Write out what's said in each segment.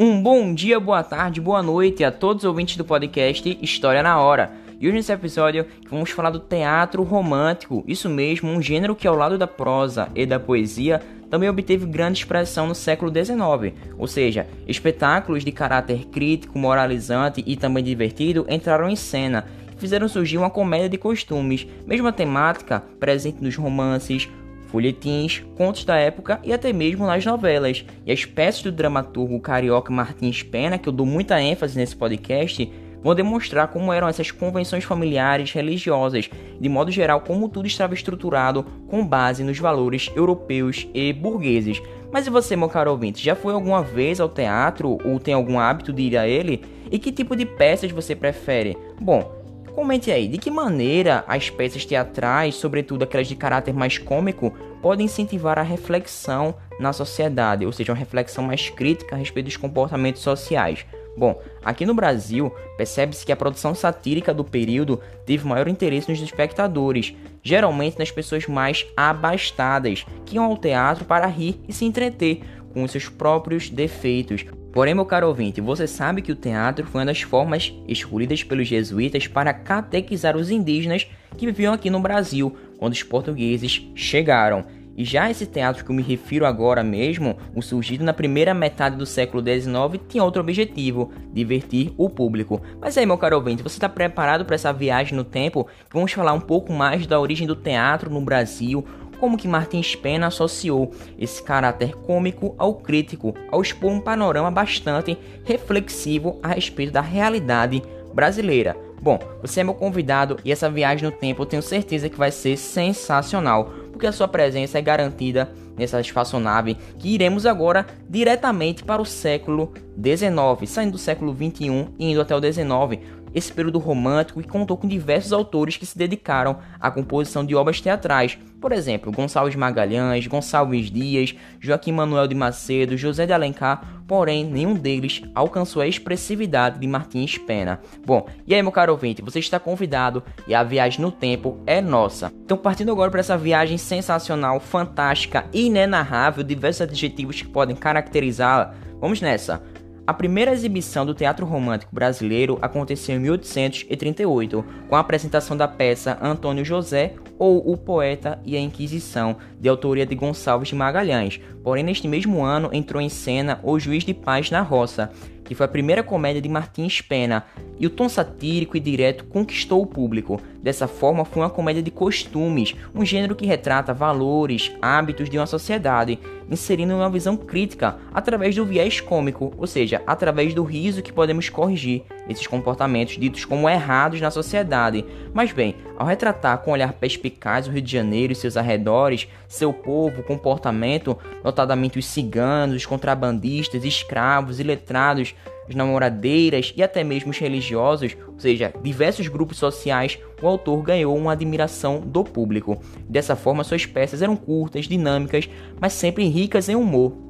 Um bom dia, boa tarde, boa noite a todos os ouvintes do podcast História na Hora. E hoje nesse episódio vamos falar do teatro romântico, isso mesmo, um gênero que ao lado da prosa e da poesia também obteve grande expressão no século XIX, ou seja, espetáculos de caráter crítico, moralizante e também divertido entraram em cena e fizeram surgir uma comédia de costumes, mesma temática presente nos romances, folhetins, contos da época e até mesmo nas novelas. E as peças do dramaturgo carioca Martins Pena, que eu dou muita ênfase nesse podcast, vão demonstrar como eram essas convenções familiares religiosas, de modo geral, como tudo estava estruturado com base nos valores europeus e burgueses. Mas e você, meu caro ouvinte, já foi alguma vez ao teatro ou tem algum hábito de ir a ele? E que tipo de peças você prefere? Bom, Comente aí, de que maneira as peças teatrais, sobretudo aquelas de caráter mais cômico, podem incentivar a reflexão na sociedade, ou seja, uma reflexão mais crítica a respeito dos comportamentos sociais. Bom, aqui no Brasil, percebe-se que a produção satírica do período teve maior interesse nos espectadores, geralmente nas pessoas mais abastadas, que iam ao teatro para rir e se entreter com seus próprios defeitos, Porém, meu caro ouvinte, você sabe que o teatro foi uma das formas escolhidas pelos jesuítas para catequizar os indígenas que viviam aqui no Brasil quando os portugueses chegaram. E já esse teatro que eu me refiro agora mesmo, o surgido na primeira metade do século XIX, tinha outro objetivo: divertir o público. Mas aí, meu caro ouvinte, você está preparado para essa viagem no tempo? Vamos falar um pouco mais da origem do teatro no Brasil, como que Martins Pena associou esse caráter cômico ao crítico, ao expor um panorama bastante reflexivo a respeito da realidade brasileira. Bom, você é meu convidado e essa viagem no tempo eu tenho certeza que vai ser sensacional, porque a sua presença é garantida nessa espaçonave que iremos agora diretamente para o século XIX, saindo do século XXI e indo até o XIX, esse período romântico que contou com diversos autores que se dedicaram à composição de obras teatrais, por exemplo, Gonçalves Magalhães, Gonçalves Dias, Joaquim Manuel de Macedo, José de Alencar, porém nenhum deles alcançou a expressividade de Martins Pena. Bom, e aí meu caro ouvinte, você está convidado e a viagem no tempo é nossa. Então partindo agora para essa viagem sensacional, fantástica, inenarrável, diversos adjetivos que podem caracterizá-la, vamos nessa. A primeira exibição do teatro romântico brasileiro aconteceu em 1838, com a apresentação da peça Antônio José ou O Poeta e a Inquisição, de autoria de Gonçalves de Magalhães. Porém, neste mesmo ano entrou em cena O Juiz de Paz na Roça, que foi a primeira comédia de Martins Pena, e o tom satírico e direto conquistou o público. Dessa forma, foi uma comédia de costumes, um gênero que retrata valores, hábitos de uma sociedade, inserindo uma visão crítica através do viés cômico, ou seja, através do riso que podemos corrigir esses comportamentos ditos como errados na sociedade. Mas bem, ao retratar com um olhar perspicaz o Rio de Janeiro e seus arredores, seu povo, comportamento, notadamente os ciganos, os contrabandistas, escravos, iletrados, as namoradeiras e até mesmo os religiosos, ou seja, diversos grupos sociais, o autor ganhou uma admiração do público. Dessa forma, suas peças eram curtas, dinâmicas, mas sempre ricas em humor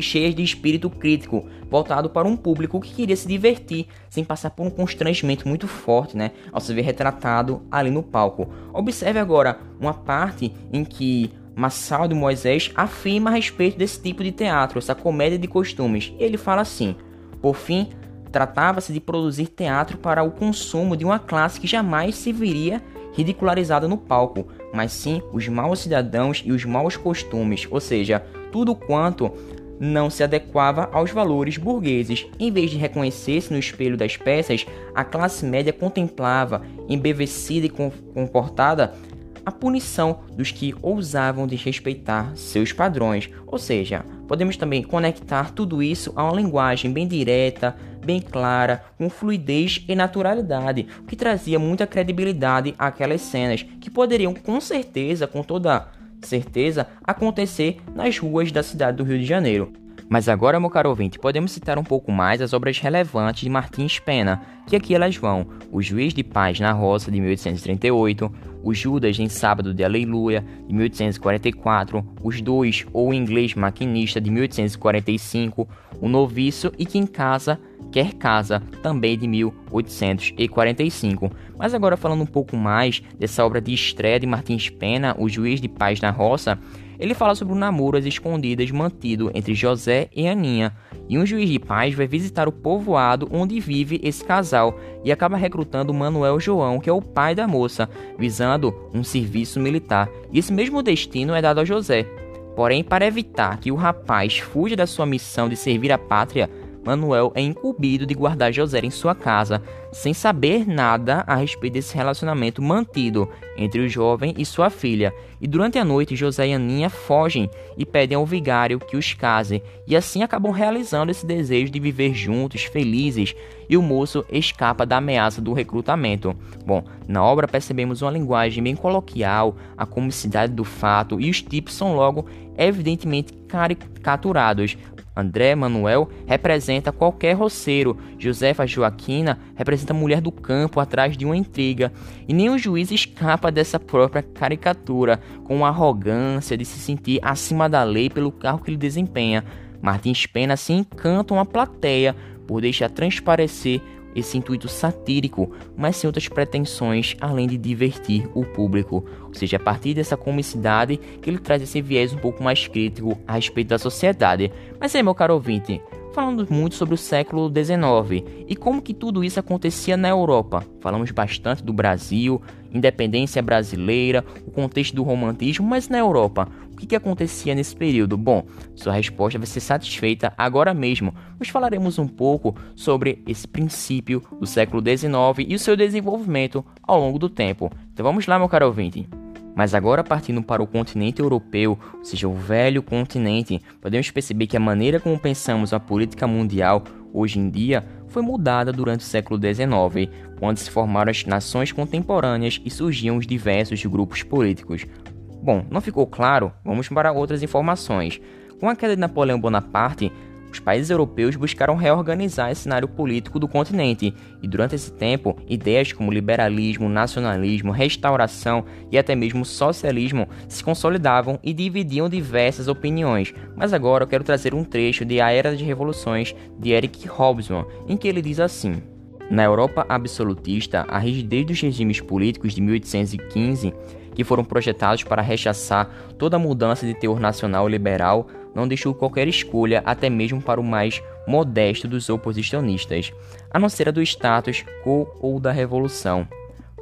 cheias de espírito crítico, voltado para um público que queria se divertir, sem passar por um constrangimento muito forte, né, ao se ver retratado ali no palco. Observe agora uma parte em que Massaldo Moisés afirma a respeito desse tipo de teatro, essa comédia de costumes. E ele fala assim: por fim, tratava-se de produzir teatro para o consumo de uma classe que jamais se viria ridicularizada no palco, mas sim os maus cidadãos e os maus costumes, ou seja, tudo quanto não se adequava aos valores burgueses. Em vez de reconhecer-se no espelho das peças, a classe média contemplava, embevecida e comportada, a punição dos que ousavam desrespeitar seus padrões. Ou seja, podemos também conectar tudo isso a uma linguagem bem direta, bem clara, com fluidez e naturalidade, o que trazia muita credibilidade àquelas cenas que poderiam com certeza, com toda certeza, acontecer nas ruas da cidade do Rio de Janeiro. Mas agora, meu caro ouvinte, podemos citar um pouco mais as obras relevantes de Martins Pena, que aqui elas vão: O Juiz de Paz na Roça, de 1838, O Judas em Sábado de Aleluia, de 1844, Os Dois, ou o Inglês Maquinista, de 1845, O Noviço e Quem Casa, Quer Casa, também de 1845. Mas agora falando um pouco mais dessa obra de estreia de Martins Pena, O Juiz de Paz na Roça, ele fala sobre o namoro às escondidas mantido entre José e Aninha, e um juiz de paz vai visitar o povoado onde vive esse casal e acaba recrutando Manuel João, que é o pai da moça, visando um serviço militar. E esse mesmo destino é dado a José. Porém, para evitar que o rapaz fuja da sua missão de servir a pátria, Manuel é incumbido de guardar José em sua casa, sem saber nada a respeito desse relacionamento mantido entre o jovem e sua filha. E durante a noite, José e Aninha fogem e pedem ao vigário que os case, e assim acabam realizando esse desejo de viver juntos, felizes, e o moço escapa da ameaça do recrutamento. Bom, na obra percebemos uma linguagem bem coloquial, a comicidade do fato, e os tipos são logo evidentemente caricaturados, André Manuel representa qualquer roceiro, Josefa Joaquina representa a mulher do campo atrás de uma intriga, e nenhum juiz escapa dessa própria caricatura, com a arrogância de se sentir acima da lei pelo cargo que ele desempenha. Martins Pena se encanta uma plateia por deixar transparecer esse intuito satírico, mas sem outras pretensões além de divertir o público. Ou seja, a partir dessa comicidade que ele traz esse viés um pouco mais crítico a respeito da sociedade. Mas aí, meu caro ouvinte, falando muito sobre o século XIX e como que tudo isso acontecia na Europa. Falamos bastante do Brasil, independência brasileira, o contexto do romantismo, mas na Europa, o que, que acontecia nesse período? Bom, sua resposta vai ser satisfeita agora mesmo, mas falaremos um pouco sobre esse princípio do século XIX e o seu desenvolvimento ao longo do tempo. Então vamos lá, meu caro ouvinte. Mas agora partindo para o continente europeu, ou seja, o velho continente, podemos perceber que a maneira como pensamos a política mundial hoje em dia foi mudada durante o século XIX, quando se formaram as nações contemporâneas e surgiam os diversos grupos políticos. Bom, não ficou claro? Vamos para outras informações. Com a queda de Napoleão Bonaparte, os países europeus buscaram reorganizar o cenário político do continente, e durante esse tempo, ideias como liberalismo, nacionalismo, restauração e até mesmo socialismo se consolidavam e dividiam diversas opiniões. Mas agora eu quero trazer um trecho de A Era de Revoluções de Eric Hobsbawm, em que ele diz assim: Na Europa absolutista, a rigidez dos regimes políticos de 1815 que foram projetados para rechaçar toda mudança de teor nacional liberal, não deixou qualquer escolha até mesmo para o mais modesto dos oposicionistas, a não ser a do status quo ou da revolução.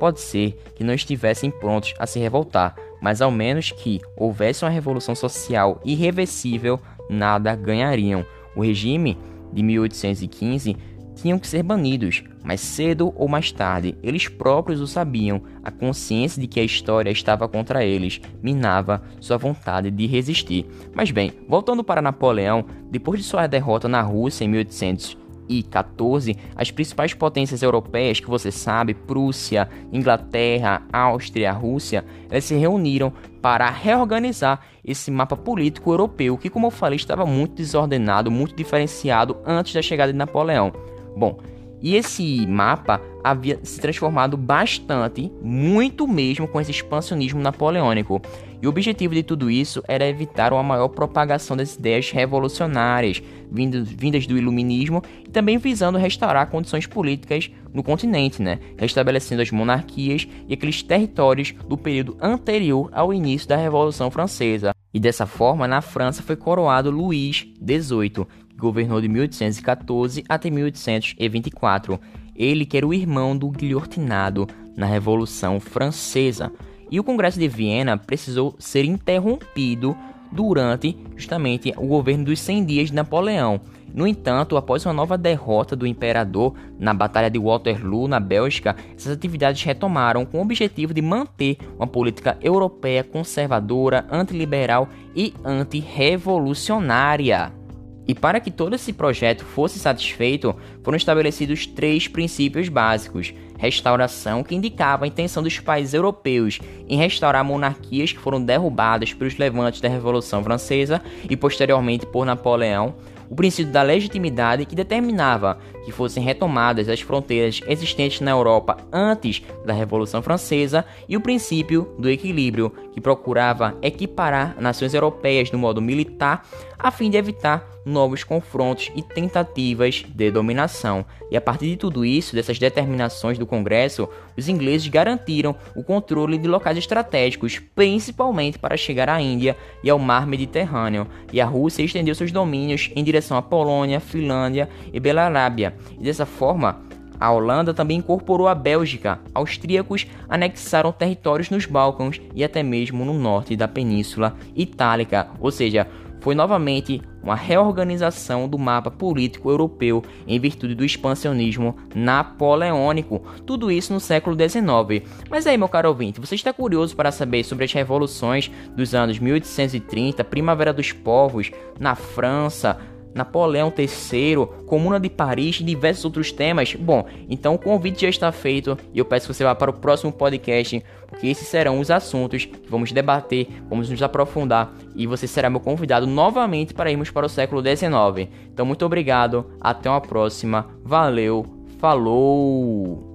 Pode ser que não estivessem prontos a se revoltar, mas ao menos que houvesse uma revolução social irreversível, nada ganhariam. O regime de 1815 tinham que ser banidos, mas cedo ou mais tarde eles próprios o sabiam. A consciência de que a história estava contra eles minava sua vontade de resistir. Mas bem, voltando para Napoleão, depois de sua derrota na Rússia em 1814, as principais potências europeias que você sabe, Prússia, Inglaterra, Áustria, Rússia, elas se reuniram para reorganizar esse mapa político europeu que, como eu falei, estava muito desordenado, muito diferenciado antes da chegada de Napoleão. Bom, e esse mapa havia se transformado bastante, muito mesmo com esse expansionismo napoleônico. E o objetivo de tudo isso era evitar uma maior propagação das ideias revolucionárias vindas, do iluminismo e também visando restaurar condições políticas no continente, né? restabelecendo as monarquias e aqueles territórios do período anterior ao início da Revolução Francesa. E dessa forma, na França foi coroado Luís XVIII, governou de 1814 até 1824. Ele que era o irmão do guilhotinado na Revolução Francesa. E o Congresso de Viena precisou ser interrompido durante justamente o governo dos 100 dias de Napoleão. No entanto, após uma nova derrota do imperador na Batalha de Waterloo, na Bélgica, essas atividades retomaram com o objetivo de manter uma política europeia conservadora, antiliberal e antirrevolucionária. E para que todo esse projeto fosse satisfeito, foram estabelecidos três princípios básicos: restauração, que indicava a intenção dos países europeus em restaurar monarquias que foram derrubadas pelos levantes da Revolução Francesa e posteriormente por Napoleão. O princípio da legitimidade, que determinava que fossem retomadas as fronteiras existentes na Europa antes da Revolução Francesa e o princípio do equilíbrio, que procurava equiparar nações europeias no modo militar a fim de evitar novos confrontos e tentativas de dominação. E a partir de tudo isso, dessas determinações do Congresso, os ingleses garantiram o controle de locais estratégicos, principalmente para chegar à Índia e ao mar Mediterrâneo. E a Rússia estendeu seus domínios em direção à Polônia, Finlândia e Belarábia. E dessa forma, a Holanda também incorporou a Bélgica. Austríacos anexaram territórios nos Balcãs e até mesmo no norte da Península Itálica, ou seja, foi novamente uma reorganização do mapa político europeu em virtude do expansionismo napoleônico. Tudo isso no século XIX. Mas aí, meu caro ouvinte, você está curioso para saber sobre as revoluções dos anos 1830, Primavera dos Povos, na França, Napoleão III, Comuna de Paris e diversos outros temas. Bom, então o convite já está feito e eu peço que você vá para o próximo podcast, porque esses serão os assuntos que vamos debater, vamos nos aprofundar e você será meu convidado novamente para irmos para o século XIX. Então, muito obrigado, até uma próxima, valeu, falou!